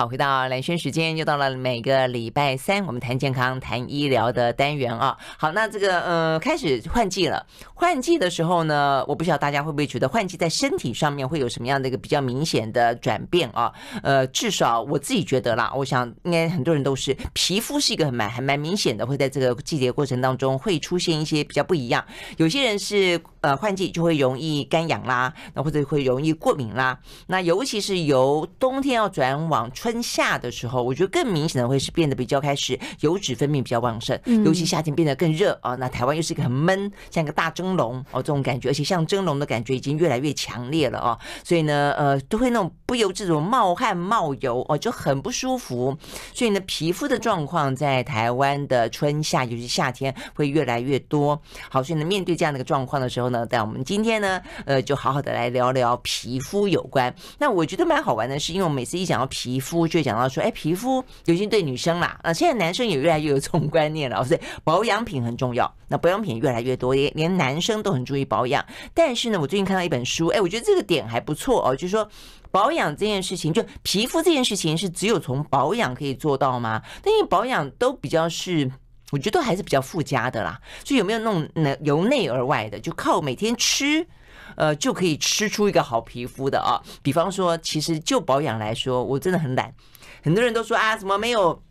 好，回到蓝轩时间，又到了每个礼拜三，我们谈健康、谈医疗的单元啊。好，那这个呃，开始换季了。换季的时候呢，我不晓得大家会不会觉得换季在身体上面会有什么样的一个比较明显的转变啊？呃，至少我自己觉得啦，我想应该很多人都是皮肤是一个很蛮还蛮明显的，会在这个季节过程当中会出现一些比较不一样。有些人是呃换季就会容易干痒啦，那或者会容易过敏啦。那尤其是由冬天要转往春。春夏的时候，我觉得更明显的会是变得比较开始油脂分泌比较旺盛，尤其夏天变得更热啊。那台湾又是一个很闷，像一个大蒸笼哦，这种感觉，而且像蒸笼的感觉已经越来越强烈了哦。所以呢，呃，都会那种不由自主冒汗冒油哦，就很不舒服。所以呢，皮肤的状况在台湾的春夏，尤其夏天会越来越多。好，所以呢，面对这样的一个状况的时候呢，在我们今天呢，呃，就好好的来聊聊皮肤有关。那我觉得蛮好玩的是，因为我每次一讲到皮肤。就讲到说，哎，皮肤尤其对女生啦，啊，现在男生也越来越有这种观念了，所以保养品很重要。那保养品越来越多，连连男生都很注意保养。但是呢，我最近看到一本书，哎，我觉得这个点还不错哦，就是说保养这件事情，就皮肤这件事情是只有从保养可以做到吗？但因为保养都比较是，我觉得都还是比较附加的啦。所以有没有那种由内而外的，就靠每天吃？呃，就可以吃出一个好皮肤的啊。比方说，其实就保养来说，我真的很懒。很多人都说啊，怎么没有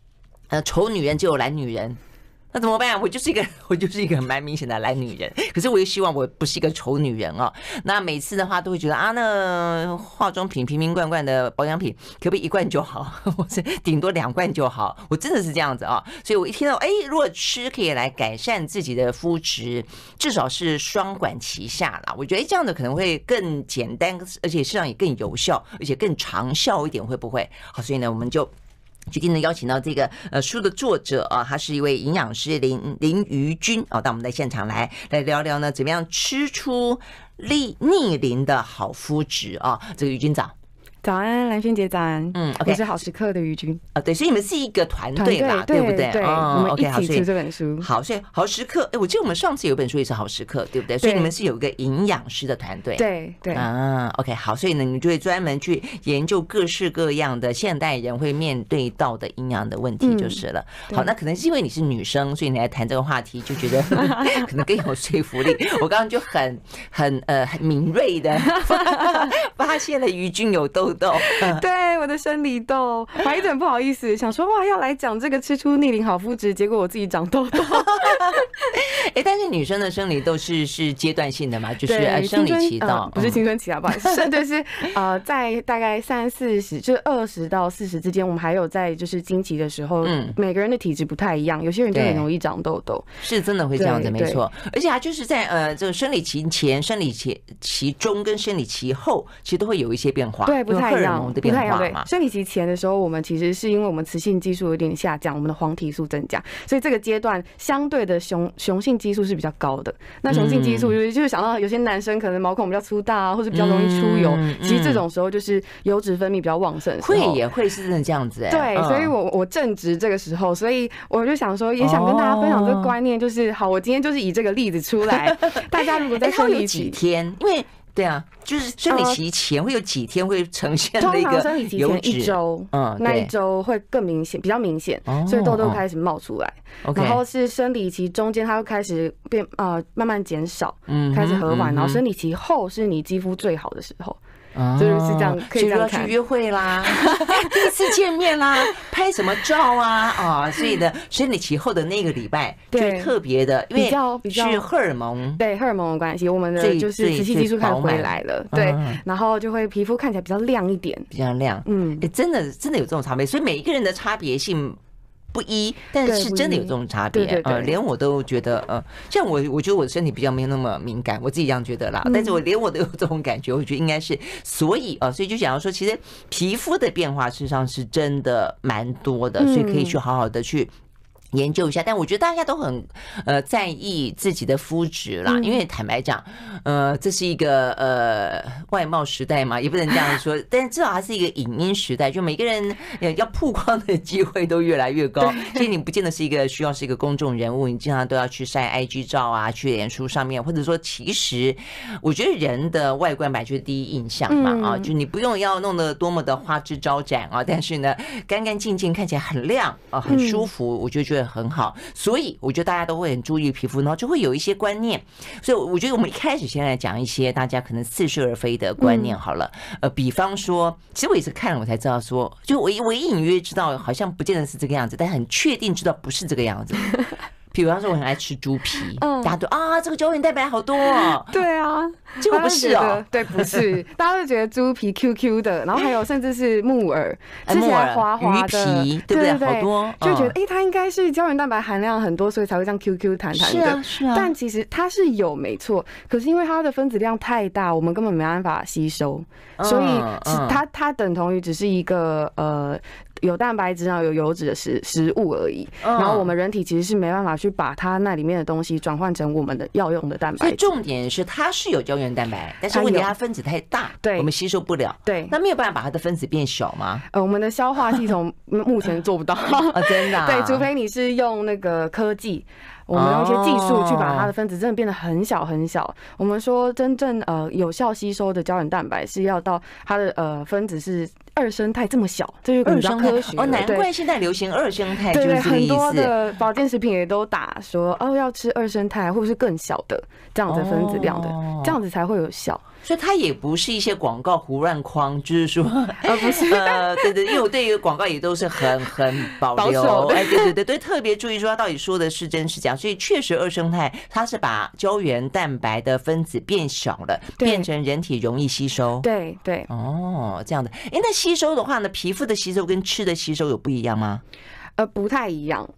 呃丑女人就有懒女人？那怎么办？我就是一个，我就是一个蛮明显的懒女人。可是我又希望我不是一个丑女人哦。那每次的话都会觉得啊，那化妆品瓶瓶罐罐的保养品，可不可以一罐就好？或者顶多两罐就好？我真的是这样子啊。所以我一听到哎，如果吃可以来改善自己的肤质，至少是双管齐下啦。我觉得这样的可能会更简单，而且实际上也更有效，而且更长效一点，会不会？好，所以呢，我们就。决定呢，邀请到这个呃书的作者啊，他是一位营养师林林瑜君啊，到我们的现场来来聊聊呢，怎么样吃出逆逆龄的好肤质啊？这个瑜君早。早安，蓝轩姐早安。嗯，okay, 我是好时刻的于君啊，对，所以你们是一个团队啦，对，不对？对，哦、我们一起出这本书。好，所以好时刻，哎，我记得我们上次有本书也是好时刻，对不对？所以你们是有一个营养师的团队，对对啊。OK，好，所以呢，你就会专门去研究各式各样的现代人会面对到的营养的问题，就是了。嗯、好，那可能是因为你是女生，所以你来谈这个话题就觉得 可能更有说服力。我刚刚就很很呃很敏锐的 发现了于君有痘痘。对，我的生理痘，我还一点不好意思，想说哇，要来讲这个吃出逆龄好肤质，结果我自己长痘痘。哎，但是女生的生理痘是是阶段性的嘛？就是生理期到，呃、不是青春期啊，不好意思，就是呃，在大概三四十，就是二十到四十之间，我们还有在就是经期的时候，嗯，每个人的体质不太一样，有些人就很容易长痘痘，是真的会这样子，没错。而且啊，就是在呃这个生理期前、生理期期中跟生理期后，其实都会有一些变化，对，不太一样。不太一样，对。生理期前的时候，我们其实是因为我们雌性激素有点下降，我们的黄体素增加，所以这个阶段相对的雄雄性激素是比较高的。那雄性激素就是就是想到有些男生可能毛孔比较粗大啊，或者比较容易出油，其实这种时候就是油脂分泌比较旺盛。会也会是真的这样子哎。对，所以我我正值这个时候，所以我就想说，也想跟大家分享这个观念，就是好，我今天就是以这个例子出来，大家如果在生理期几天，因为。对啊，就是生理期前会有几天会呈现那个生理期前一周，嗯，那一周会更明显，比较明显，所以痘痘开始冒出来。然后是生理期中间，它会开始变，呃，慢慢减少，嗯，开始和缓。然后生理期后是你肌肤最好的时候。就是这样，可以这样看。去约会啦，第一次见面啦，拍什么照啊？啊，所以呢，生理期后的那个礼拜就特别的，因为是荷尔蒙，对荷尔蒙的关系，我们的就是雌性激素开始回来了，对，然后就会皮肤看起来比较亮一点，比较亮。嗯，真的真的有这种差别，所以每一个人的差别性。不一，但是真的有这种差别，呃，连我都觉得，呃，像我，我觉得我的身体比较没有那么敏感，我自己这样觉得啦。但是我连我都有这种感觉，我觉得应该是，所以啊，所以就想要说，其实皮肤的变化事实上是真的蛮多的，所以可以去好好的去。研究一下，但我觉得大家都很呃在意自己的肤质啦，因为坦白讲，呃，这是一个呃外貌时代嘛，也不能这样说，但至少还是一个影音时代，就每个人要曝光的机会都越来越高。所以你不见得是一个需要是一个公众人物，你经常都要去晒 IG 照啊，去脸书上面，或者说，其实我觉得人的外观本来就是第一印象嘛，啊，就你不用要弄得多么的花枝招展啊，但是呢，干干净净看起来很亮啊，很舒服，我就觉得。很好，所以我觉得大家都会很注意皮肤，然后就会有一些观念。所以我觉得我们一开始先来讲一些大家可能似是而非的观念好了。呃，比方说，其实我也是看了我才知道说，就我我隐约知道好像不见得是这个样子，但很确定知道不是这个样子。比方说，我很爱吃猪皮，大家都啊，这个胶原蛋白好多哦。对啊，结果不是哦，对，不是，大家都觉得猪皮 Q Q 的，然后还有甚至是木耳，吃起来滑滑的，鱼皮，对不对？好多，就觉得哎，它应该是胶原蛋白含量很多，所以才会这样 Q Q 弹弹的。是啊，是啊。但其实它是有没错，可是因为它的分子量太大，我们根本没办法吸收，所以它它等同于只是一个呃。有蛋白质，然后有油脂的食食物而已。然后我们人体其实是没办法去把它那里面的东西转换成我们的要用的蛋白质。重点是它是有胶原蛋白，但是问题它分子太大，对，我们吸收不了。对，那没有办法把它的分子变小吗？呃，我们的消化系统目 前做不到啊，真的。对，除非你是用那个科技。我们用一些技术去把它的分子真的变得很小很小。我们说真正呃有效吸收的胶原蛋白是要到它的呃分子是二生态这么小，这就比较科学。哦，难怪现在流行二生态，对对，很多的保健食品也都打说哦要吃二生态或者是更小的这样子分子量的，这样子才会有效。所以它也不是一些广告胡乱框，就是说，呃，不是，呃，对对，因为我对于广告也都是很 很保留，哎，对对对对，特别注意说它到底说的是真是假。所以确实，二生态它是把胶原蛋白的分子变小了，变成人体容易吸收。对对，哦，这样的。哎，那吸收的话呢，皮肤的吸收跟吃的吸收有不一样吗？呃，不太一样。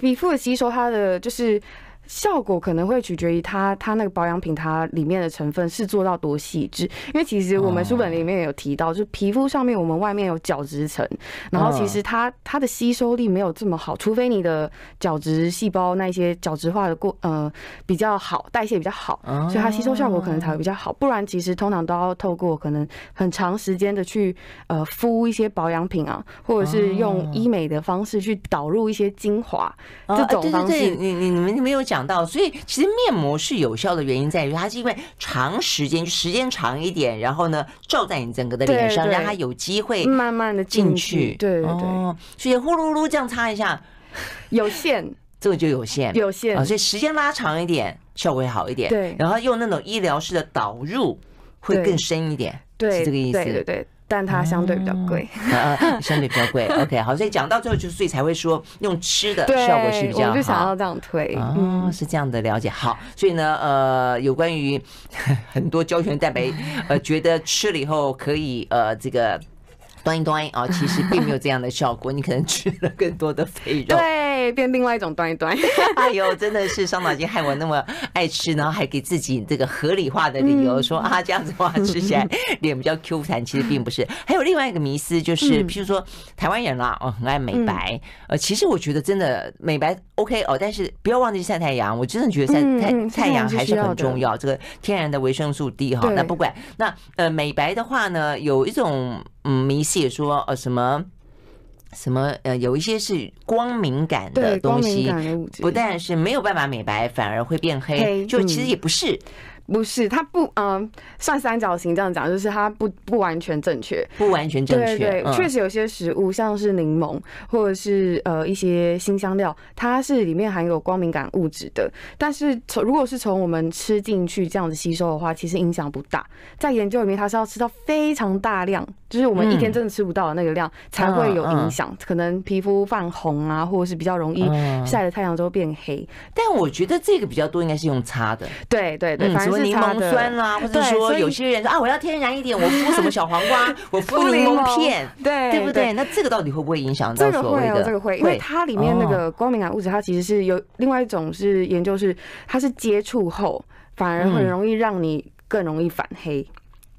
皮肤的吸收，它的就是。效果可能会取决于它，它那个保养品它里面的成分是做到多细致。因为其实我们书本里面有提到，就是皮肤上面我们外面有角质层，然后其实它它的吸收力没有这么好，除非你的角质细胞那些角质化的过呃比较好，代谢比较好，所以它吸收效果可能才会比较好。不然其实通常都要透过可能很长时间的去呃敷一些保养品啊，或者是用医美的方式去导入一些精华这种方式。你你你们没有讲。讲到，所以其实面膜是有效的原因在于，它是因为长时间，时间长一点，然后呢，照在你整个的脸上，让它有机会慢慢的进去。对对对，所以呼噜噜这样擦一下，有限，这个就有限，有限。所以时间拉长一点，效果会好一点。对，然后用那种医疗式的导入，会更深一点。对，是这个意思。对对对。但它相对比较贵，呃，相对比较贵。OK，好，所以讲到最后，就所以才会说用吃的效果是比较好。我就想要这样推，嗯，是这样的了解。好，所以呢，呃，有关于很多胶原蛋白，呃，觉得吃了以后可以，呃，这个。端一端啊，其实并没有这样的效果，你可能吃了更多的肥肉，对，变另外一种端一端。哎呦，真的是伤脑筋，害我那么爱吃，然后还给自己这个合理化的理由，说啊这样子的话吃起来 脸比较 Q 弹，其实并不是。还有另外一个迷思，就是譬如说台湾人啦，哦，很爱美白，呃，其实我觉得真的美白 OK 哦，但是不要忘记晒太阳，我真的觉得晒太太阳还是很重要。这个天然的维生素 D 哈，那不管那呃美白的话呢，有一种。嗯，迷思也说呃什么什么呃，有一些是光敏感的东西，不但是没有办法美白，反而会变黑，黑就其实也不是。不是，它不，嗯，算三角形这样讲，就是它不不完全正确，不完全正确。对对，确实有些食物，像是柠檬或者是呃一些新香料，它是里面含有光敏感物质的。但是从如果是从我们吃进去这样子吸收的话，其实影响不大。在研究里面，它是要吃到非常大量，就是我们一天真的吃不到的那个量，才会有影响，可能皮肤泛红啊，或者是比较容易晒了太阳之后变黑。但我觉得这个比较多，应该是用擦的。对对对，反正。柠檬酸啦，或者说有些人说啊，我要天然一点，我敷什么小黄瓜，我敷柠檬片，对对不对？那这个到底会不会影响到所谓的？这个会，因为它里面那个光敏感物质，它其实是有另外一种是研究是，它是接触后反而很容易让你更容易反黑，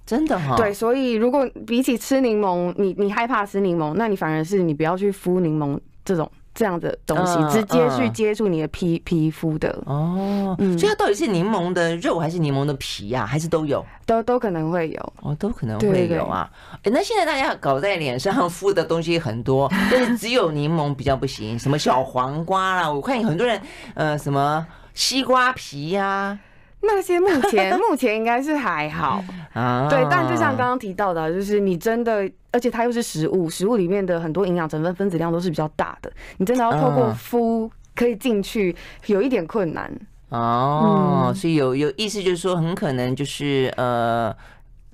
真的哈？对，所以如果比起吃柠檬，你你害怕吃柠檬，那你反而是你不要去敷柠檬这种。这样的东西，直接去接触你的皮皮肤的。哦，所以它到底是柠檬的肉还是柠檬的皮呀？还是都有？都都可能会有。哦，都可能会有啊。哎，那现在大家搞在脸上敷的东西很多，但是只有柠檬比较不行。什么小黄瓜啦，我看有很多人，呃，什么西瓜皮呀。那些目前 目前应该是还好啊，对，但就像刚刚提到的，就是你真的，而且它又是食物，食物里面的很多营养成分分子量都是比较大的，你真的要透过敷可以进去，有一点困难哦。所以有有意思就是说，很可能就是呃。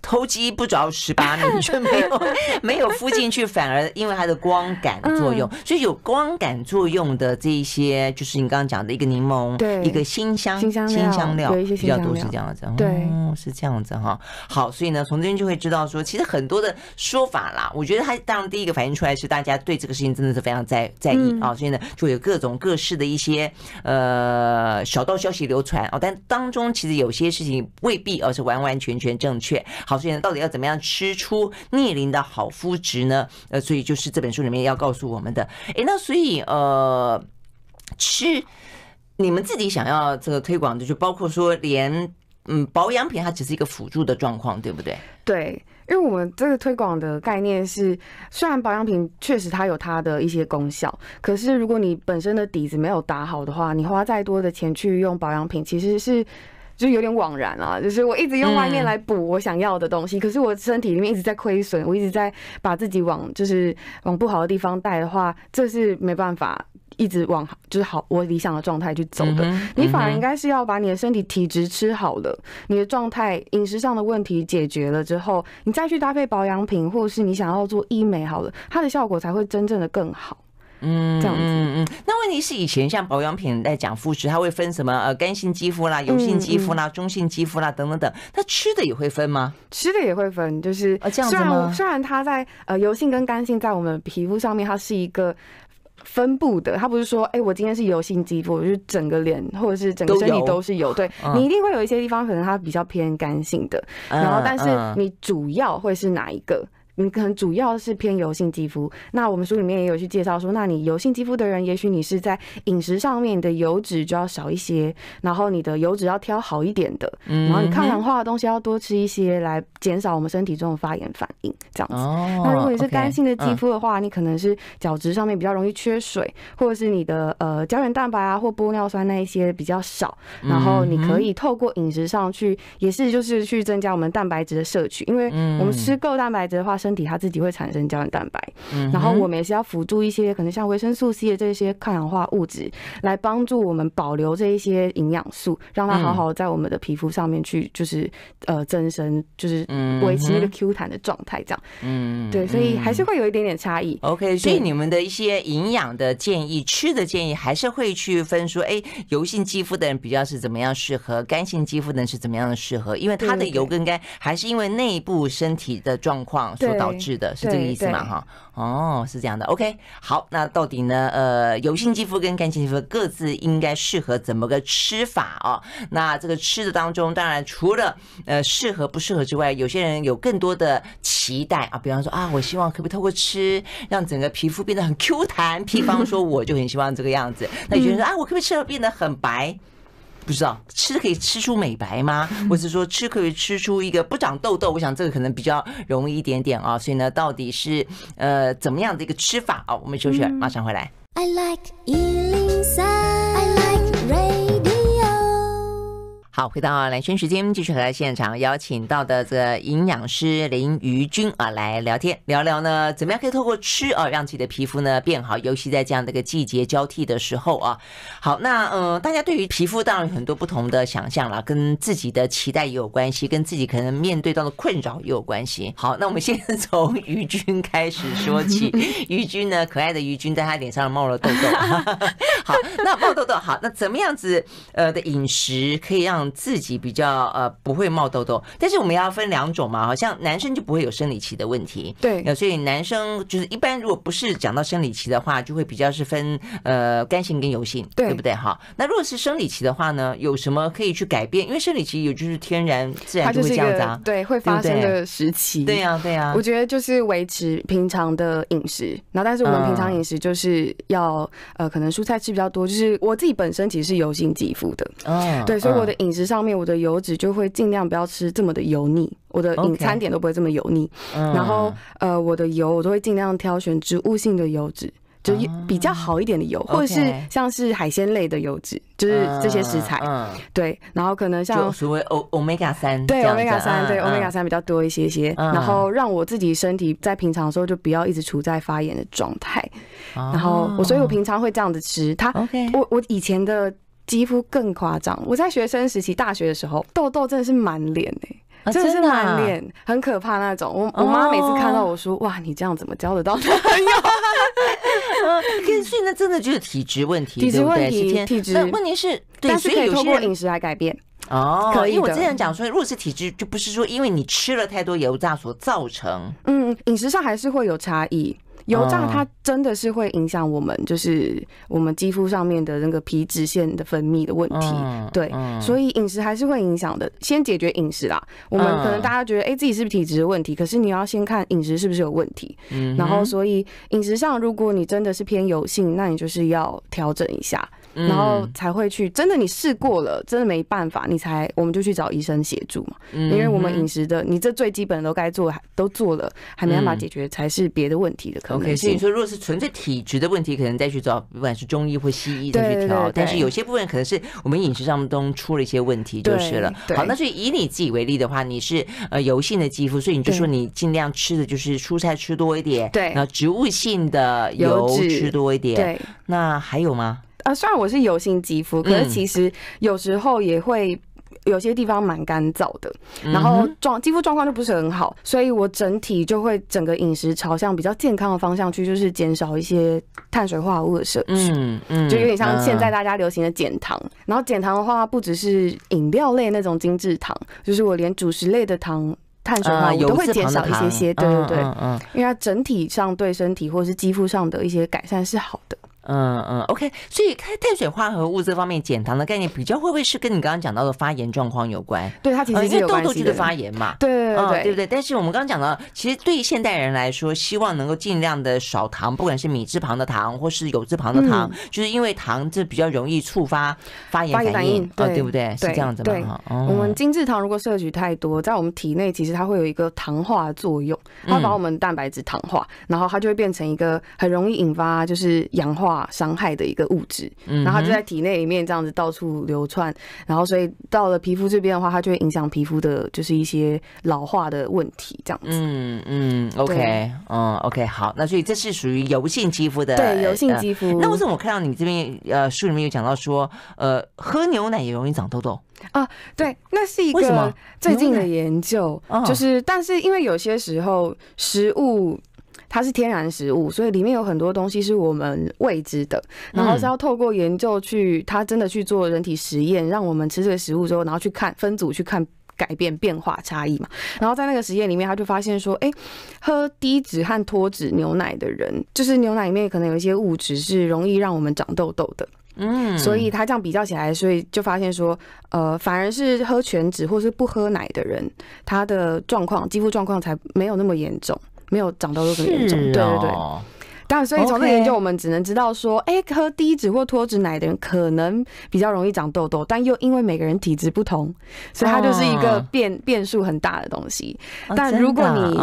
偷鸡不着蚀把米，就没有 没有敷进去，反而因为它的光感作用，所以有光感作用的这一些，就是你刚刚讲的一个柠檬，对，一个辛香辛香料，比较多是这样子，对，是这样子哈。好，所以呢，从这边就会知道说，其实很多的说法啦，我觉得它当然第一个反映出来是大家对这个事情真的是非常在在意啊，所以呢，就有各种各式的一些呃小道消息流传哦，但当中其实有些事情未必而是完完全全正确。好，所以呢，到底要怎么样吃出逆龄的好肤质呢？呃，所以就是这本书里面要告诉我们的。哎，那所以呃，吃你们自己想要这个推广的，就包括说连嗯保养品，它只是一个辅助的状况，对不对？对，因为我们这个推广的概念是，虽然保养品确实它有它的一些功效，可是如果你本身的底子没有打好的话，你花再多的钱去用保养品，其实是。就有点枉然啊，就是我一直用外面来补我想要的东西，可是我身体里面一直在亏损，我一直在把自己往就是往不好的地方带的话，这是没办法一直往就是好我理想的状态去走的。你反而应该是要把你的身体体质吃好了，你的状态饮食上的问题解决了之后，你再去搭配保养品，或者是你想要做医美好了，它的效果才会真正的更好。嗯，这样子，嗯嗯，那问题是以前像保养品在讲肤质，它会分什么呃干性肌肤啦、油性肌肤啦、中性肌肤啦等等等，它吃的也会分吗？吃的也会分，就是呃这样子吗？虽然它在呃油性跟干性在我们皮肤上面它是一个分布的，它不是说哎我今天是油性肌肤，我就整个脸或者是整个身体都是油，对，你一定会有一些地方可能它比较偏干性的，然后但是你主要会是哪一个？你可能主要是偏油性肌肤，那我们书里面也有去介绍说，那你油性肌肤的人，也许你是在饮食上面的油脂就要少一些，然后你的油脂要挑好一点的，然后你抗氧化的东西要多吃一些，来减少我们身体中的发炎反应，这样子。那如果你是干性的肌肤的话，你可能是角质上面比较容易缺水，或者是你的呃胶原蛋白啊或玻尿酸那一些比较少，然后你可以透过饮食上去，也是就是去增加我们蛋白质的摄取，因为我们吃够蛋白质的话，身体它自己会产生胶原蛋白，嗯然后我们也是要辅助一些可能像维生素 C 的这些抗氧化物质，来帮助我们保留这一些营养素，让它好好在我们的皮肤上面去，就是呃增生，就是维持那个 Q 弹的状态，这样。嗯，对，所以还是会有一点点差异。OK，所以你们的一些营养的建议、吃的建议，还是会去分说，哎，油性肌肤的人比较是怎么样适合，干性肌肤的人是怎么样的适合，因为它的油跟干还是因为内部身体的状况所导致。的，是这个意思嘛？哈，哦，是这样的。OK，好，那到底呢？呃，油性肌肤跟干性肌肤各自应该适合怎么个吃法哦？那这个吃的当中，当然除了呃适合不适合之外，有些人有更多的期待啊，比方说啊，我希望可不可以透过吃让整个皮肤变得很 Q 弹？比方说，我就很希望这个样子。那有些人说啊，我可不可以吃了变得很白？不知道吃可以吃出美白吗？或者说吃可以吃出一个不长痘痘？我想这个可能比较容易一点点啊。所以呢，到底是呃怎么样的一个吃法啊？我们休息，马上回来。I like 好，回到兰萱时间，继续和现场邀请到的这个营养师林瑜君啊来聊天聊聊呢，怎么样可以透过吃啊让自己的皮肤呢变好，尤其在这样的一个季节交替的时候啊。好，那嗯、呃，大家对于皮肤当然有很多不同的想象啦，跟自己的期待也有关系，跟自己可能面对到的困扰也有关系。好，那我们先 从瑜君开始说起。瑜君呢，可爱的瑜君，在他脸上冒了痘痘。好，那冒痘痘好，那怎么样子呃的饮食可以让自己比较呃不会冒痘痘？但是我们要分两种嘛，好像男生就不会有生理期的问题，对，所以男生就是一般如果不是讲到生理期的话，就会比较是分呃干性跟油性，对，对不对？哈，那如果是生理期的话呢，有什么可以去改变？因为生理期有就是天然自然就会这样子啊，对，会发生的时期，对呀，对呀。我觉得就是维持平常的饮食，然后但是我们平常饮食就是要呃可能蔬菜吃比较多，就是我自己本身其实是油性肌肤的，哦，对，所以我的饮食上面我的油脂就会尽量不要吃这么的油腻，我的饮餐点都不会这么油腻，然后呃我的油我都会尽量挑选植物性的油脂。就比较好一点的油，或者是像是海鲜类的油脂，就是这些食材，对。然后可能像所谓欧欧米伽三，对欧米伽三，对欧米伽三比较多一些些。然后让我自己身体在平常的时候就不要一直处在发炎的状态。然后我所以我平常会这样子吃。它，我我以前的肌肤更夸张。我在学生时期，大学的时候，痘痘真的是满脸哎，真的是满脸，很可怕那种。我我妈每次看到我说，哇，你这样怎么交得到男朋友？嗯，所以那真的就是体质问题，体质问题，体质。那问题是，但是可以通过饮食来改变哦。可以，因为我之前讲说，如果是体质，就不是说因为你吃了太多油炸所造成。嗯，饮食上还是会有差异。油炸它真的是会影响我们，就是我们肌肤上面的那个皮脂腺的分泌的问题。对，所以饮食还是会影响的。先解决饮食啦。我们可能大家觉得，哎，自己是不是体质的问题？可是你要先看饮食是不是有问题。嗯然后，所以饮食上，如果你真的是偏油性，那你就是要调整一下。然后才会去，真的你试过了，真的没办法，你才我们就去找医生协助嘛。因为我们饮食的，你这最基本的都该做，都做了，还没办法解决，才是别的问题的可能性。OK，所以说如果是纯粹体质的问题，可能再去找不管是中医或西医再去调。但是有些部分可能是我们饮食上中出了一些问题，就是了。好，那所以以你自己为例的话，你是呃油性的肌肤，所以你就说你尽量吃的就是蔬菜吃多一点，对，然后植物性的油吃多一点。对，那还有吗？啊，虽然我是油性肌肤，可是其实有时候也会有些地方蛮干燥的，嗯、然后状肌肤状况就不是很好，所以我整体就会整个饮食朝向比较健康的方向去，就是减少一些碳水化合物的摄取，嗯嗯，就有点像现在大家流行的减糖。嗯、然后减糖的话，不只是饮料类那种精致糖，就是我连主食类的糖、碳水化合物都会减少一些些，对对对，因为它整体上对身体或是肌肤上的一些改善是好的。嗯嗯，OK，所以开碳水化合物这方面减糖的概念比较会不会是跟你刚刚讲到的发炎状况有关？对，它其实是痘痘就是发炎嘛，对对对对，对不对？但是我们刚刚讲到，其实对于现代人来说，希望能够尽量的少糖，不管是米字旁的糖或是有字旁的糖，就是因为糖这比较容易触发发炎反应，对不对？是这样子吗？我们精制糖如果摄取太多，在我们体内其实它会有一个糖化作用，它把我们蛋白质糖化，然后它就会变成一个很容易引发就是氧化伤害的。一个物质，嗯然后它就在体内里面这样子到处流窜，然后所以到了皮肤这边的话，它就会影响皮肤的，就是一些老化的问题，这样子。嗯嗯，OK，嗯 OK，好，那所以这是属于油性肌肤的，对，油性肌肤。那为什么我看到你这边呃书里面有讲到说，呃，喝牛奶也容易长痘痘啊？对，那是一个最近的研究，就是但是因为有些时候食物。它是天然食物，所以里面有很多东西是我们未知的，然后是要透过研究去，他真的去做人体实验，让我们吃这个食物之后，然后去看分组去看改变变化差异嘛。然后在那个实验里面，他就发现说，哎，喝低脂和脱脂牛奶的人，就是牛奶里面可能有一些物质是容易让我们长痘痘的。嗯，所以他这样比较起来，所以就发现说，呃，反而是喝全脂或是不喝奶的人，他的状况肌肤状况才没有那么严重。没有长痘痘这么严重，对对对。但所以从这个研究，我们只能知道说，哎，喝低脂或脱脂奶的人可能比较容易长痘痘，但又因为每个人体质不同，所以它就是一个变变数很大的东西。但如果你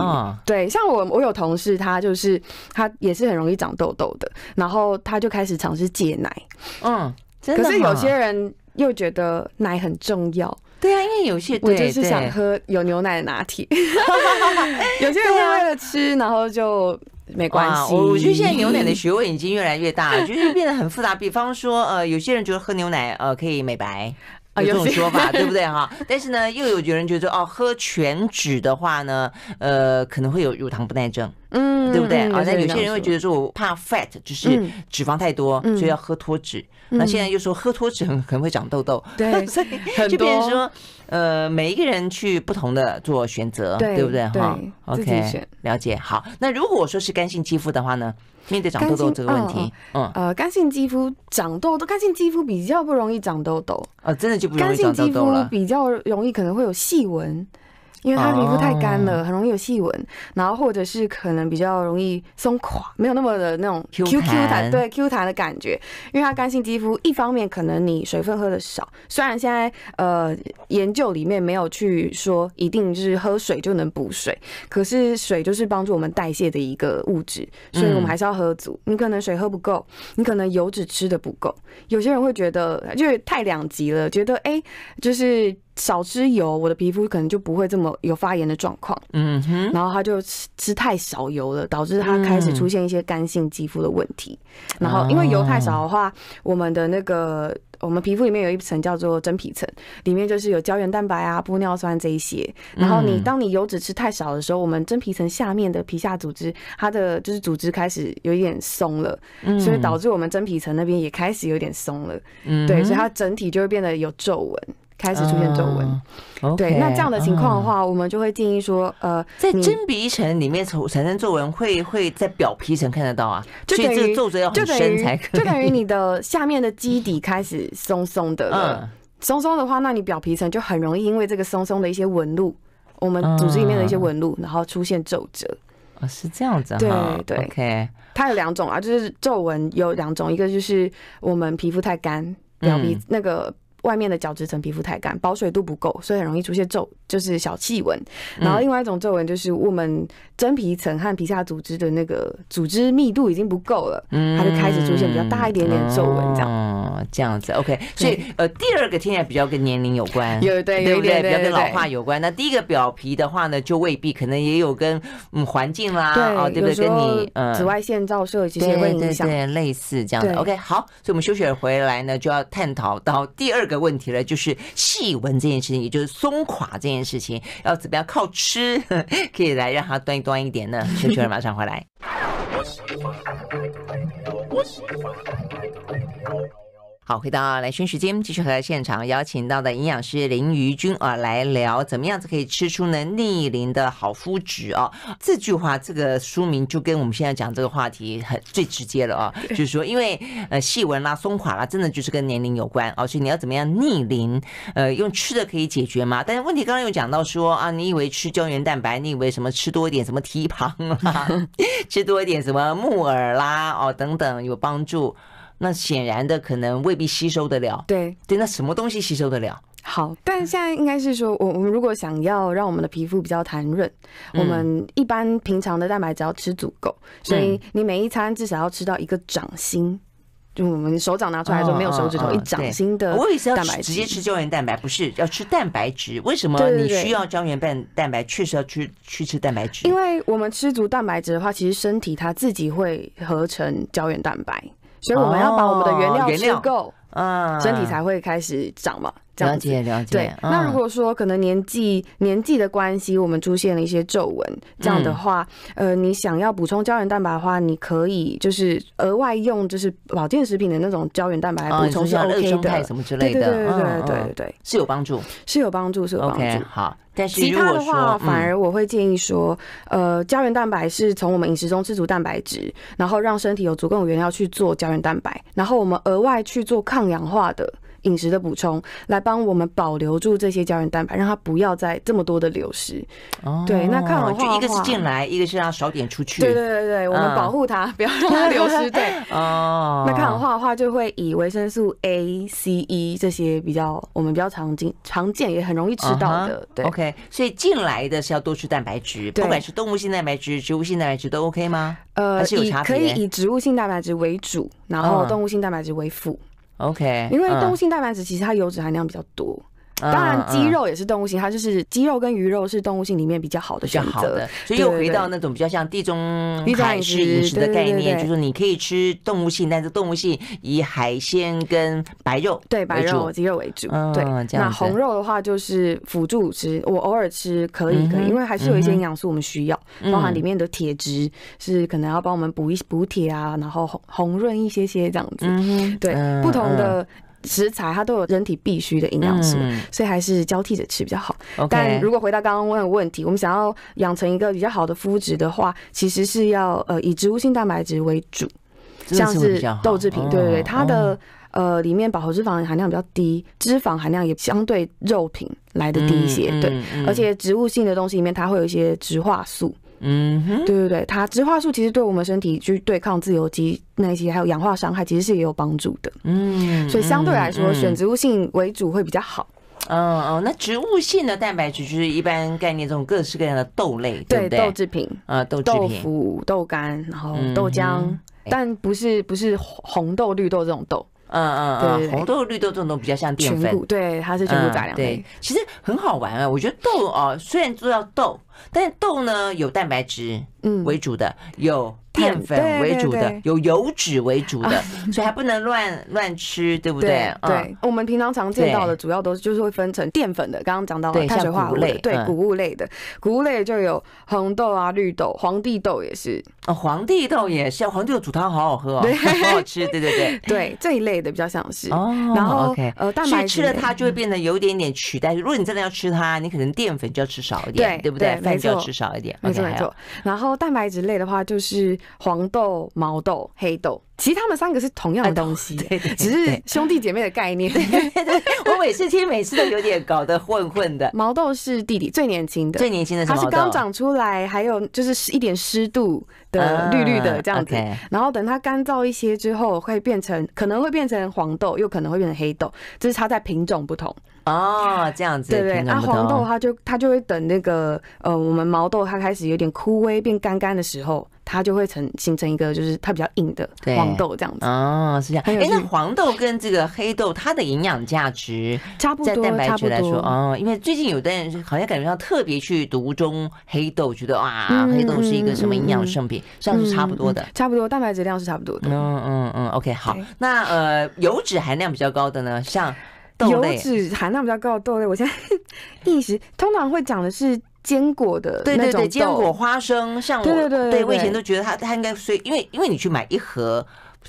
对像我，我有同事，他就是他也是很容易长痘痘的，然后他就开始尝试戒奶。嗯，可是有些人又觉得奶很重要。对啊，因为有些我就是想喝有牛奶的拿铁，有些人会为了吃，然后就没关系。我我觉得现在牛奶的学问已经越来越大了，就是变得很复杂。比方说，呃，有些人觉得喝牛奶呃可以美白。有这种说法，对不对哈？但是呢，又有有人觉得哦，喝全脂的话呢，呃，可能会有乳糖不耐症，嗯，对不对啊？那有些人会觉得说，我怕 fat，就是脂肪太多，所以要喝脱脂。那现在又说喝脱脂很可能会长痘痘，对，所以就变成说，呃，每一个人去不同的做选择，对不对哈？OK，了解。好，那如果说是干性肌肤的话呢？面对长痘痘这个问题，嗯，呃，干性肌肤长痘痘，干性肌肤比较不容易长痘痘，呃，真的就不容易长痘痘了。干性肌肤比较容易可能会有细纹。因为它皮肤太干了，很容易有细纹，然后或者是可能比较容易松垮，没有那么的那种 Q Q 弹，对 Q 弹的感觉。因为它干性肌肤，一方面可能你水分喝的少，虽然现在呃研究里面没有去说一定是喝水就能补水，可是水就是帮助我们代谢的一个物质，所以我们还是要喝足。你可能水喝不够，你可能油脂吃的不够，有些人会觉得就是太两极了，觉得哎就是。少吃油，我的皮肤可能就不会这么有发炎的状况。嗯哼，然后他就吃吃太少油了，导致他开始出现一些干性肌肤的问题。然后因为油太少的话，我们的那个我们皮肤里面有一层叫做真皮层，里面就是有胶原蛋白啊、玻尿酸这一些。然后你当你油脂吃太少的时候，我们真皮层下面的皮下组织，它的就是组织开始有一点松了，所以导致我们真皮层那边也开始有点松了。嗯，对，所以它整体就会变得有皱纹。开始出现皱纹，uh, okay, 对，那这样的情况的话，uh, 我们就会建议说，呃，在真皮层里面产生皱纹，会会在表皮层看得到啊，就等于皱褶要很深才可以，就等于你的下面的基底开始松松的了，松松、uh, 的话，那你表皮层就很容易因为这个松松的一些纹路，我们组织里面的一些纹路，然后出现皱褶。哦、uh, 是这样子，对对，OK，它有两种啊，就是皱纹有两种，一个就是我们皮肤太干，表皮那个。外面的角质层皮肤太干，保水度不够，所以很容易出现皱，就是小细纹。然后另外一种皱纹就是我们真皮层和皮下组织的那个组织密度已经不够了，它就开始出现比较大一点点皱纹，这样。哦，这样子，OK。所以呃，第二个听起来比较跟年龄有关，有对对不对？比较跟老化有关。那第一个表皮的话呢，就未必，可能也有跟嗯环境啦，哦，对不对？跟你呃紫外线照射这些会影响，对，类似这样的。OK，好，所以我们休息回来呢，就要探讨到第二个问题呢，就是细纹这件事情，也就是松垮这件事情，要怎么样靠吃 可以来让它端一端一点呢？球球，马上回来。好，回到来宣时间，继续和现场邀请到的营养师林瑜君啊，来聊怎么样子可以吃出呢逆龄的好肤质啊。这句话，这个书名就跟我们现在讲这个话题很最直接了啊，就是说，因为呃细纹啦、松垮啦，真的就是跟年龄有关啊，所以你要怎么样逆龄？呃，用吃的可以解决吗？但是问题刚刚有讲到说啊，你以为吃胶原蛋白，你以为什么吃多一点什么蹄膀啦，吃多一点什么木耳啦哦等等有帮助。那显然的可能未必吸收得了，对对，那什么东西吸收得了？好，但现在应该是说，我我们如果想要让我们的皮肤比较弹润，我们一般平常的蛋白质要吃足够，所以你每一餐至少要吃到一个掌心，就我们手掌拿出来的时候没有手指头一掌心的。我以为是要直接吃胶原蛋白，不是要吃蛋白质？为什么你需要胶原蛋蛋白？确实要去去吃蛋白质，因为我们吃足蛋白质的话，其实身体它自己会合成胶原蛋白。所以我们要把我们的原料吃够，嗯，身体才会开始长嘛。了解了解。对，那如果说可能年纪年纪的关系，我们出现了一些皱纹，这样的话，呃，你想要补充胶原蛋白的话，你可以就是额外用就是保健食品的那种胶原蛋白来补充是 OK 的，什么之类的，对对对对对对，是有帮助，是有帮助，是有帮助。好。其他的话，反而我会建议说，呃，胶原蛋白是从我们饮食中吃足蛋白质，然后让身体有足够的原料去做胶原蛋白，然后我们额外去做抗氧化的。饮食的补充来帮我们保留住这些胶原蛋白，让它不要再这么多的流失。哦，对，那抗氧化就一个是进来，一个是让少点出去。对对对对，我们保护它，不要让它流失。对，哦，那抗氧化的话，就会以维生素 A、C、E 这些比较我们比较常见、常见也很容易吃到的。对，OK，所以进来的是要多吃蛋白质，不管是动物性蛋白质、植物性蛋白质都 OK 吗？呃，还是有差别？可以以植物性蛋白质为主，然后动物性蛋白质为辅。OK，因为动物性蛋白质其实它油脂含量比较多，当然鸡肉也是动物性，它就是鸡肉跟鱼肉是动物性里面比较好的选择。所以又回到那种比较像地中海式饮食的概念，就是你可以吃动物性，但是动物性以海鲜跟白肉对白肉鸡肉为主。对，那红肉的话就是辅助吃，我偶尔吃可以可以，因为还是有一些营养素我们需要，包含里面的铁质是可能要帮我们补一补铁啊，然后红红润一些些这样子。对，不同的。食材它都有人体必需的营养素，嗯、所以还是交替着吃比较好。但如果回到刚刚问的问题，我们想要养成一个比较好的肤质的话，其实是要呃以植物性蛋白质为主，像是豆制品，对对对，它的呃里面饱和脂肪含量比较低，脂肪含量也相对肉品来的低一些，对，而且植物性的东西里面它会有一些植化素。嗯哼，对对对，它植化素其实对我们身体去对抗自由基那些还有氧化伤害，其实是也有帮助的。嗯，所以相对来说，选植物性为主会比较好。嗯哦，那植物性的蛋白质就是一般概念这种各式各样的豆类，对对？豆制品啊，豆制品豆腐、豆干，然后豆浆，但不是不是红豆、绿豆这种豆。嗯嗯嗯，红豆、绿豆这种都比较像淀粉，对，它是全部杂粮类。其实很好玩啊，我觉得豆哦，虽然做到豆，但是豆呢有蛋白质嗯为主的，有。淀粉为主的，有油脂为主的，所以还不能乱乱吃，对不对？对，我们平常常见到的主要都是就是会分成淀粉的，刚刚讲到的碳水化合物类，对，谷物类的，谷物类就有红豆啊、绿豆、黄帝豆也是。哦，黄帝豆也是，黄帝豆煮汤好好喝哦，好好吃，对对对，对 这一类的比较像是。哦，然后呃，蛋白质吃了它就会变得有一点点取代。如果你真的要吃它，你可能淀粉就要吃少一点，对不对？饭就要吃少一点，没错没错。然后蛋白质类的话就是。黄豆、毛豆、黑豆。其实他们三个是同样的东西，对对，只是兄弟姐妹的概念。我每次听，每次都有点搞得混混的。毛豆是弟弟，最年轻的，最年轻的它是刚长出来，还有就是一点湿度的绿绿的这样子。然后等它干燥一些之后，会变成可能会变成黄豆，又可能会变成黑豆，这是它在品种不同。哦，这样子，对对。那黄豆它就它就会等那个呃，我们毛豆它开始有点枯萎变干干的时候，它就会成形成一个就是它比较硬的黄。豆这样子哦，是这样。哎、欸，那黄豆跟这个黑豆，它的营养价值差不多，在蛋白质来说，哦，因为最近有的人好像感觉到特别去独中黑豆，觉得哇，嗯、黑豆是一个什么营养圣品，这样、嗯、是差不多的，差不多，蛋白质量是差不多的。嗯嗯嗯，OK，好。那呃，油脂含量比较高的呢，像豆类，油脂含量比较高的豆类，我现在 意识通常会讲的是。坚果的对对对，坚果花生，像我对对对，对我以前都觉得它它应该所以因为因为你去买一盒。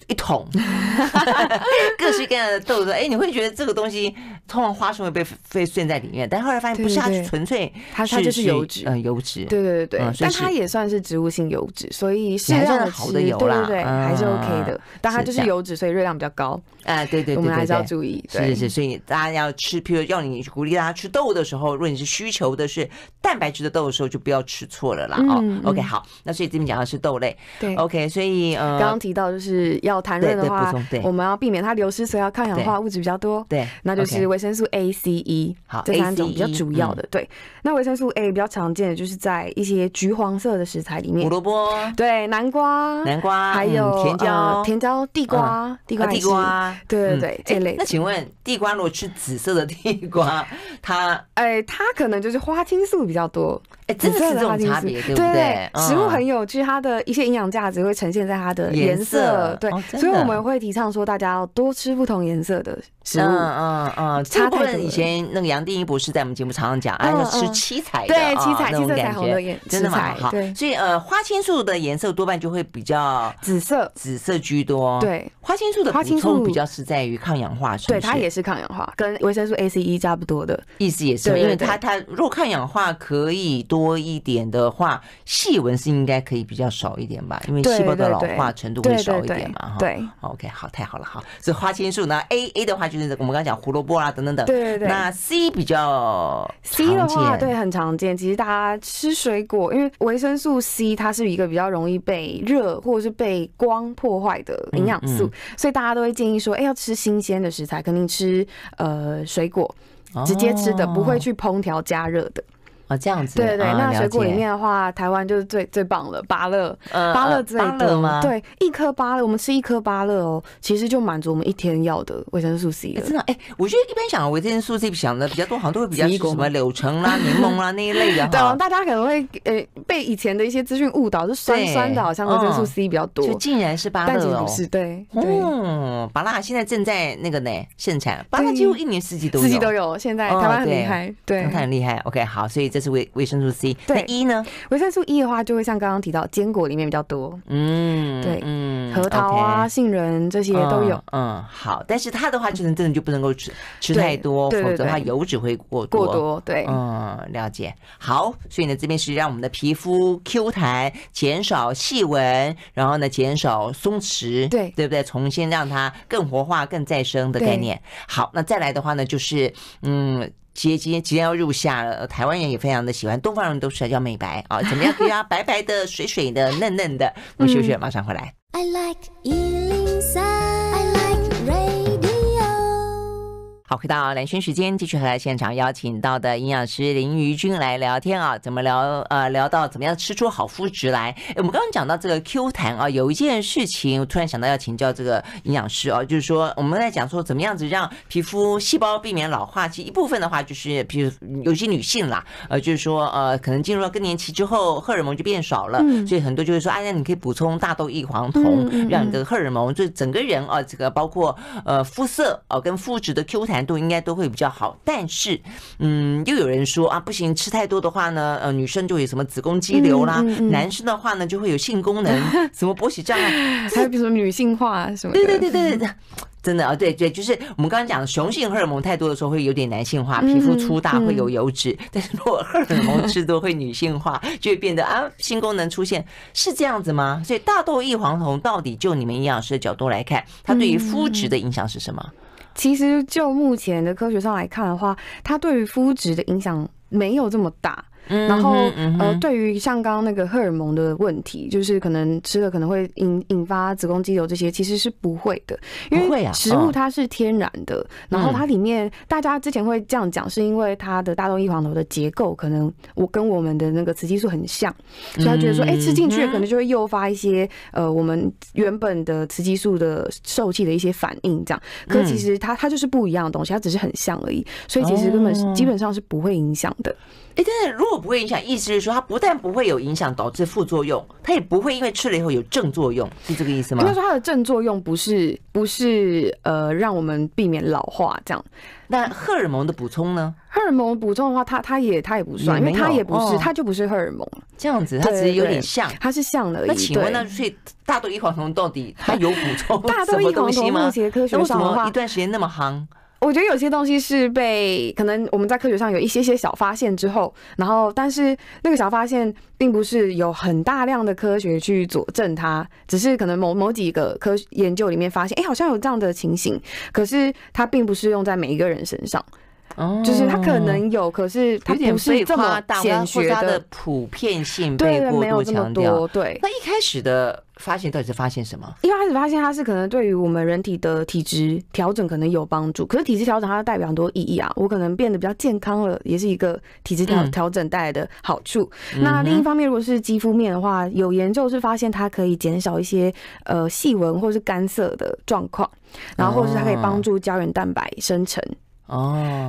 一桶，各式各样的豆子，哎，你会觉得这个东西通常花生会被被算在里面，但后来发现不是，它纯粹它它就是油脂，嗯，油脂，对对对对，但它也算是植物性油脂，所以适量的好的油啦，对对对，还是 OK 的。但它就是油脂，所以热量比较高，哎，对对对，我们还是要注意，是是是，所以大家要吃，譬如要你鼓励大家吃豆的时候，如果你是需求的是蛋白质的豆的时候，就不要吃错了啦。哦，OK，好，那所以这边讲的是豆类，对，OK，所以呃，刚刚提到就是要。谈论的话，我们要避免它流失，所以要抗氧化物质比较多。对，那就是维生素 A、C、E，好，这三种比较主要的。对，那维生素 A 比较常见的就是在一些橘黄色的食材里面，胡萝卜，对，南瓜，南瓜，还有甜椒，甜椒，地瓜，地瓜，地瓜，对对对，这类。那请问，地瓜如果吃紫色的地瓜，它，哎，它可能就是花青素比较多。哎，真的是这种差别，对不对？食物很有趣，它的一些营养价值会呈现在它的颜色，对。所以我们会提倡说，大家要多吃不同颜色的食物。嗯嗯嗯，差太多。以前那个杨定一博士在我们节目常常讲，哎，要吃七彩的，对，七彩、七色彩虹的颜，真的蛮好。所以呃，花青素的颜色多半就会比较紫色，紫色居多。对，花青素的补充比较是在于抗氧化，对，它也是抗氧化，跟维生素 A、C、E 差不多的意思也是，因为它它如果抗氧化可以多。多一点的话，细纹是应该可以比较少一点吧，因为细胞的老化程度会少一点嘛。哈，对，OK，好，太好了，好。所以花青素呢，A A 的话就是我们刚刚讲胡萝卜啊等等等。对对对。那 C 比较 C 的话，对，很常见。其实大家吃水果，因为维生素 C 它是一个比较容易被热或者是被光破坏的营养素，嗯嗯、所以大家都会建议说，哎，要吃新鲜的食材，肯定吃呃水果，直接吃的，不会去烹调加热的。哦，这样子。对对那水果里面的话，台湾就是最最棒了，芭乐，芭乐最多吗？对，一颗芭乐，我们吃一颗芭乐哦，其实就满足我们一天要的维生素 C 了。真的，哎，我觉得一般想维生素 C 想的比较多，好像都会比较什么柳橙啦、柠檬啦 那一类的。对，大家可能会呃被以前的一些资讯误导，就酸酸的，好像维生素 C 比较多，就竟然是芭乐哦，不是对。嗯，芭乐现在正在那个呢盛产，芭乐几乎一年四季都有，四季都有。现在台湾很厉害，对，它很厉害。OK，好，所以这是维维生素 C。对，一呢？维生素 E 的话，就会像刚刚提到，坚果里面比较多。嗯，对，嗯，核桃啊、杏仁这些都有。嗯，好，但是它的话，就是真的就不能够吃吃太多，否则的话油脂会过多过多。对，嗯，了解。好，所以呢，这边是让我们的皮肤 Q 弹，减少细纹，然后呢，减少松弛，对，对不对？重新让它更活化、更再生的概念。好，那再来的话呢，就是嗯。接今天即将要入夏了，台湾人也非常的喜欢，东方人都是要美白啊，怎么样可以啊 白白的、水水的、嫩嫩的？我们休息，马上回来。I like 好，回到蓝轩时间，继续和来现场邀请到的营养师林瑜君来聊天啊，怎么聊？呃，聊到怎么样吃出好肤质来？我们刚刚讲到这个 Q 弹啊，有一件事情，我突然想到要请教这个营养师啊，就是说我们在讲说怎么样子让皮肤细胞避免老化，其实一部分的话就是，比如有些女性啦，呃，就是说呃，可能进入到更年期之后，荷尔蒙就变少了，所以很多就是说，哎呀，你可以补充大豆异黄酮，让你的荷尔蒙就整个人啊，这个包括呃肤色哦跟肤质的 Q 弹。度应该都会比较好，但是，嗯，又有人说啊，不行，吃太多的话呢，呃，女生就有什么子宫肌瘤啦，男生的话呢，就会有性功能 什么勃起障碍，还有比如说女性化什么的。对对对对对，真的啊，对对，就是我们刚刚讲的雄性荷尔蒙太多的时候会有点男性化，皮肤粗大会有油脂，但是如果荷尔蒙吃多会女性化，就会变得啊性功能出现，是这样子吗？所以大豆异黄酮到底就你们营养师的角度来看，它对于肤质的影响是什么？其实就目前的科学上来看的话，它对于肤质的影响没有这么大。然后呃，对于像刚刚那个荷尔蒙的问题，就是可能吃了可能会引引发子宫肌瘤这些，其实是不会的，因为食物它是天然的。然后它里面大家之前会这样讲，是因为它的大豆异黄酮的结构可能我跟我们的那个雌激素很像，所以他觉得说，哎，吃进去可能就会诱发一些呃我们原本的雌激素的受气的一些反应，这样。可其实它它就是不一样的东西，它只是很像而已，所以其实根本基本上是不会影响的。哎，但是如果不会影响，意思是说它不但不会有影响导致副作用，它也不会因为吃了以后有正作用，是这个意思吗？应该说它的正作用不是不是呃让我们避免老化这样。那荷尔蒙的补充呢？荷尔蒙补充的话，它它也它也不算，因为它也不是，它就不是荷尔蒙这样子，它只是有点像，它是像的。那请问那所以大豆异黄酮到底它有补充 大豆异黄酮吗？目前科学上的话，一段时间那么夯。我觉得有些东西是被可能我们在科学上有一些些小发现之后，然后但是那个小发现并不是有很大量的科学去佐证它，只是可能某某几个科研究里面发现，哎，好像有这样的情形，可是它并不是用在每一个人身上。哦，就是它可能有，可是它不是这么显学的普遍性被过度强调。对，那一开始的。发现到底是发现什么？一开始发现它是可能对于我们人体的体质调整可能有帮助，可是体质调整它代表很多意义啊。我可能变得比较健康了，也是一个体质调调整带来的好处。嗯、那另一方面，如果是肌肤面的话，有研究是发现它可以减少一些呃细纹或是干涩的状况，然后或是它可以帮助胶原蛋白生成。哦，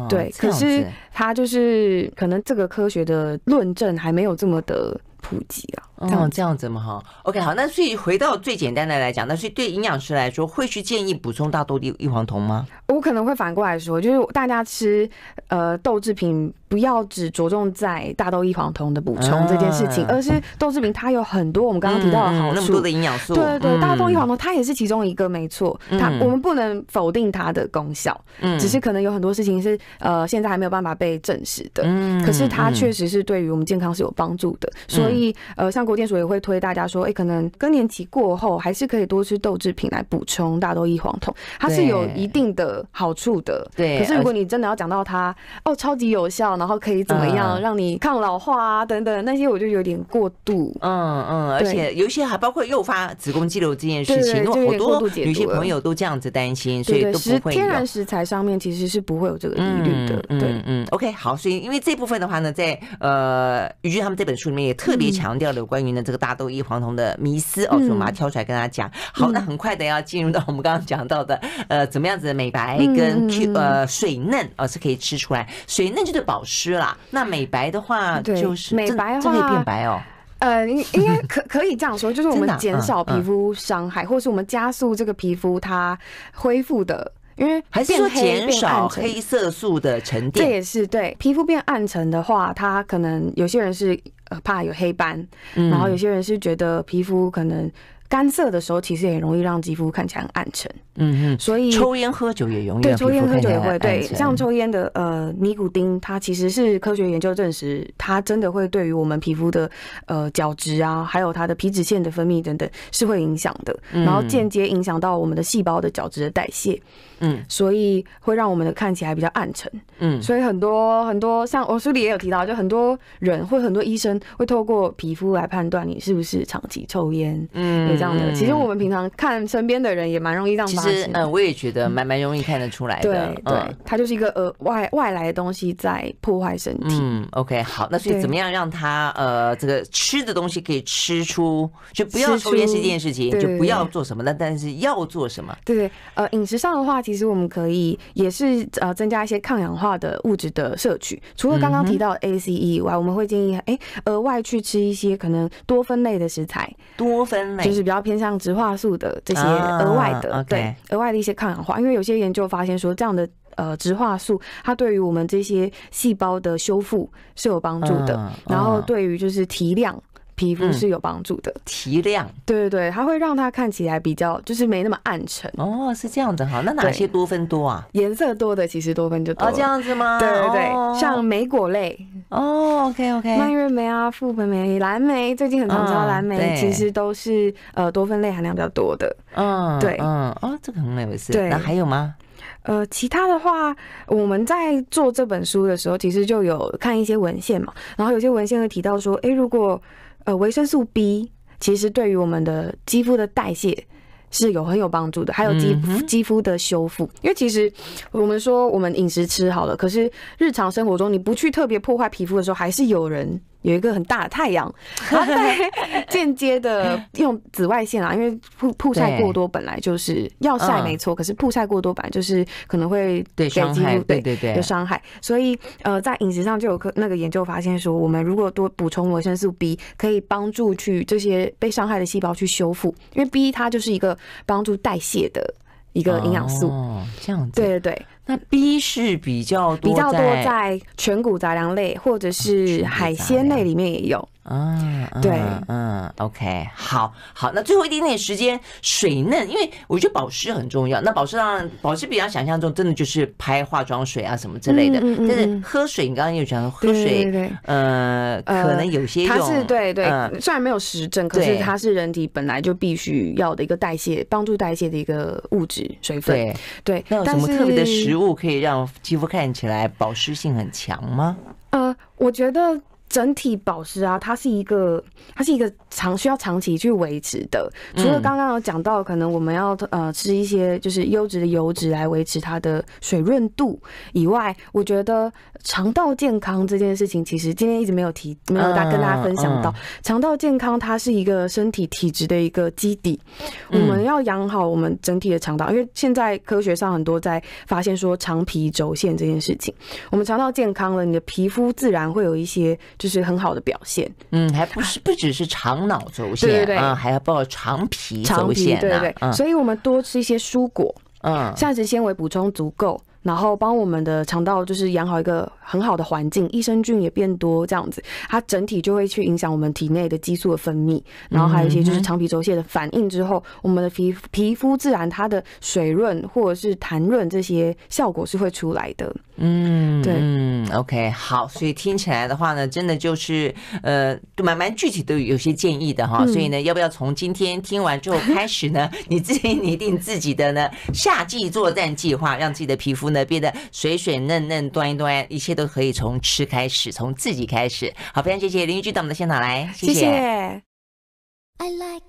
对，可是它就是可能这个科学的论证还没有这么的普及啊。哦，这样子嘛哈，OK，好，那所以回到最简单的来讲，那所以对营养师来说，会去建议补充大豆异异黄酮吗？我可能会反过来说，就是大家吃呃豆制品，不要只着重在大豆异黄酮的补充这件事情，而是豆制品它有很多我们刚刚提到的好处，那么多的营养素，对对对，大豆异黄酮它也是其中一个，没错，它我们不能否定它的功效，嗯，只是可能有很多事情是呃现在还没有办法被证实的，嗯，可是它确实是对于我们健康是有帮助的，所以呃像。国健署也会推大家说，哎，可能更年期过后还是可以多吃豆制品来补充大豆异黄酮，它是有一定的好处的。对，可是如果你真的要讲到它，哦，超级有效，然然后可以怎么样让你抗老化啊等等那些，我就有点过度。嗯嗯，而且有些还包括诱发子宫肌瘤这件事情，因为好多女性朋友都这样子担心，所以都不会。天然食材上面其实是不会有这个疑虑的。对，嗯嗯。OK，好，所以因为这部分的话呢，在呃于君他们这本书里面也特别强调了有关于呢这个大豆异黄酮的迷思哦，所以我们要挑出来跟大家讲。好，那很快的要进入到我们刚刚讲到的呃怎么样子美白跟 Q 呃水嫩啊是可以吃出来，水嫩就是保湿啦。那美白的话就是美白的话可以变白哦。呃，应应该可 可以这样说，就是我们减少皮肤伤害，或是我们加速这个皮肤它恢复的，因为还是说减少黑色素的沉淀，这也是对皮肤变暗沉的话，它可能有些人是怕有黑斑，然后有些人是觉得皮肤可能。干涩的时候，其实也容易让肌肤看起来很暗沉。嗯嗯，所以抽烟喝酒也容易。对，抽烟喝酒也会。对，像抽烟的呃尼古丁，它其实是科学研究证实，它真的会对于我们皮肤的呃角质啊，还有它的皮脂腺的分泌等等是会影响的，然后间接影响到我们的细胞的角质的代谢。嗯，所以会让我们的看起来比较暗沉。嗯，所以很多很多像我书里也有提到，就很多人或很多医生会透过皮肤来判断你是不是长期抽烟。嗯。这样的，其实我们平常看身边的人也蛮容易这样发现。其实，嗯，我也觉得蛮蛮容易看得出来的。对对，它就是一个呃外外来的东西在破坏身体。嗯，OK，好，那所以怎么样让他呃这个吃的东西可以吃出，就不要抽烟是一件事情，就不要做什么，那但是要做什么？对对，呃，饮食上的话，其实我们可以也是呃增加一些抗氧化的物质的摄取。除了刚刚提到 ACE 以外，我们会建议哎额外去吃一些可能多酚类的食材，多酚类就是。比较偏向植化素的这些额外的，uh. 对额外的一些抗氧化，因为有些研究发现说，这样的呃植化素，它对于我们这些细胞的修复是有帮助的，uh, uh. 然后对于就是提亮。皮肤是有帮助的，提亮，对对对，它会让它看起来比较就是没那么暗沉。哦，是这样子哈，那哪些多酚多啊？颜色多的其实多酚就多。哦，这样子吗？对对对，像莓果类，哦，OK OK，蔓越莓啊，覆盆莓、蓝莓，最近很常吃到蓝莓，其实都是呃多酚类含量比较多的。嗯，对，嗯，哦，这个很有意思。对，那还有吗？呃，其他的话，我们在做这本书的时候，其实就有看一些文献嘛，然后有些文献会提到说，哎，如果呃，维生素 B 其实对于我们的肌肤的代谢是有很有帮助的，还有肌肤肌肤的修复。因为其实我们说我们饮食吃好了，可是日常生活中你不去特别破坏皮肤的时候，还是有人。有一个很大的太阳，然后在间接的用紫外线啊，因为曝曝晒过多本来就是要晒没错，可是曝晒过多本来就是可能会对伤害，对对对，有伤害。所以呃，在饮食上就有个那个研究发现说，我们如果多补充维生素 B，可以帮助去这些被伤害的细胞去修复，因为 B 它就是一个帮助代谢的一个营养素。哦，这样子，对对对。那 B 是比较多，比较多在全谷杂粮类或者是海鲜类里面也有。嗯，对，嗯，OK，好，好，那最后一点点时间，水嫩，因为我觉得保湿很重要。那保湿当然，保湿比较想象中，真的就是拍化妆水啊什么之类的。嗯嗯嗯，但是喝水，你刚刚有讲喝水，对对对，呃，可能有些用，它是对对，虽然没有实证，可是它是人体本来就必须要的一个代谢，帮助代谢的一个物质水分。对对，那有什么特别的食物可以让肌肤看起来保湿性很强吗？呃，我觉得。整体保湿啊，它是一个，它是一个长需要长期去维持的。除了刚刚有讲到，可能我们要呃吃一些就是优质的油脂来维持它的水润度以外，我觉得肠道健康这件事情，其实今天一直没有提，没有大跟大家分享到。肠道健康它是一个身体体质的一个基底，我们要养好我们整体的肠道，因为现在科学上很多在发现说肠皮轴线这件事情，我们肠道健康了，你的皮肤自然会有一些。就是很好的表现，嗯，还不是不只是肠脑轴线，对对对，啊，还要包括肠皮轴线，对对对，所以我们多吃一些蔬果，嗯，膳食纤维补充足够。然后帮我们的肠道就是养好一个很好的环境，益生菌也变多，这样子，它整体就会去影响我们体内的激素的分泌，然后还有一些就是肠皮轴线的反应之后，我们的皮皮肤自然它的水润或者是弹润这些效果是会出来的。嗯，对，嗯，OK，好，所以听起来的话呢，真的就是呃，蛮蛮具体都有些建议的哈。所以呢，要不要从今天听完之后 开始呢，你自己 拟定自己的呢夏季作战计划，让自己的皮肤。肤呢变得水水嫩嫩，端一端，一切都可以从吃开始，从自己开始。好，非常谢谢林玉君到我们的现场来，谢谢。谢谢 I like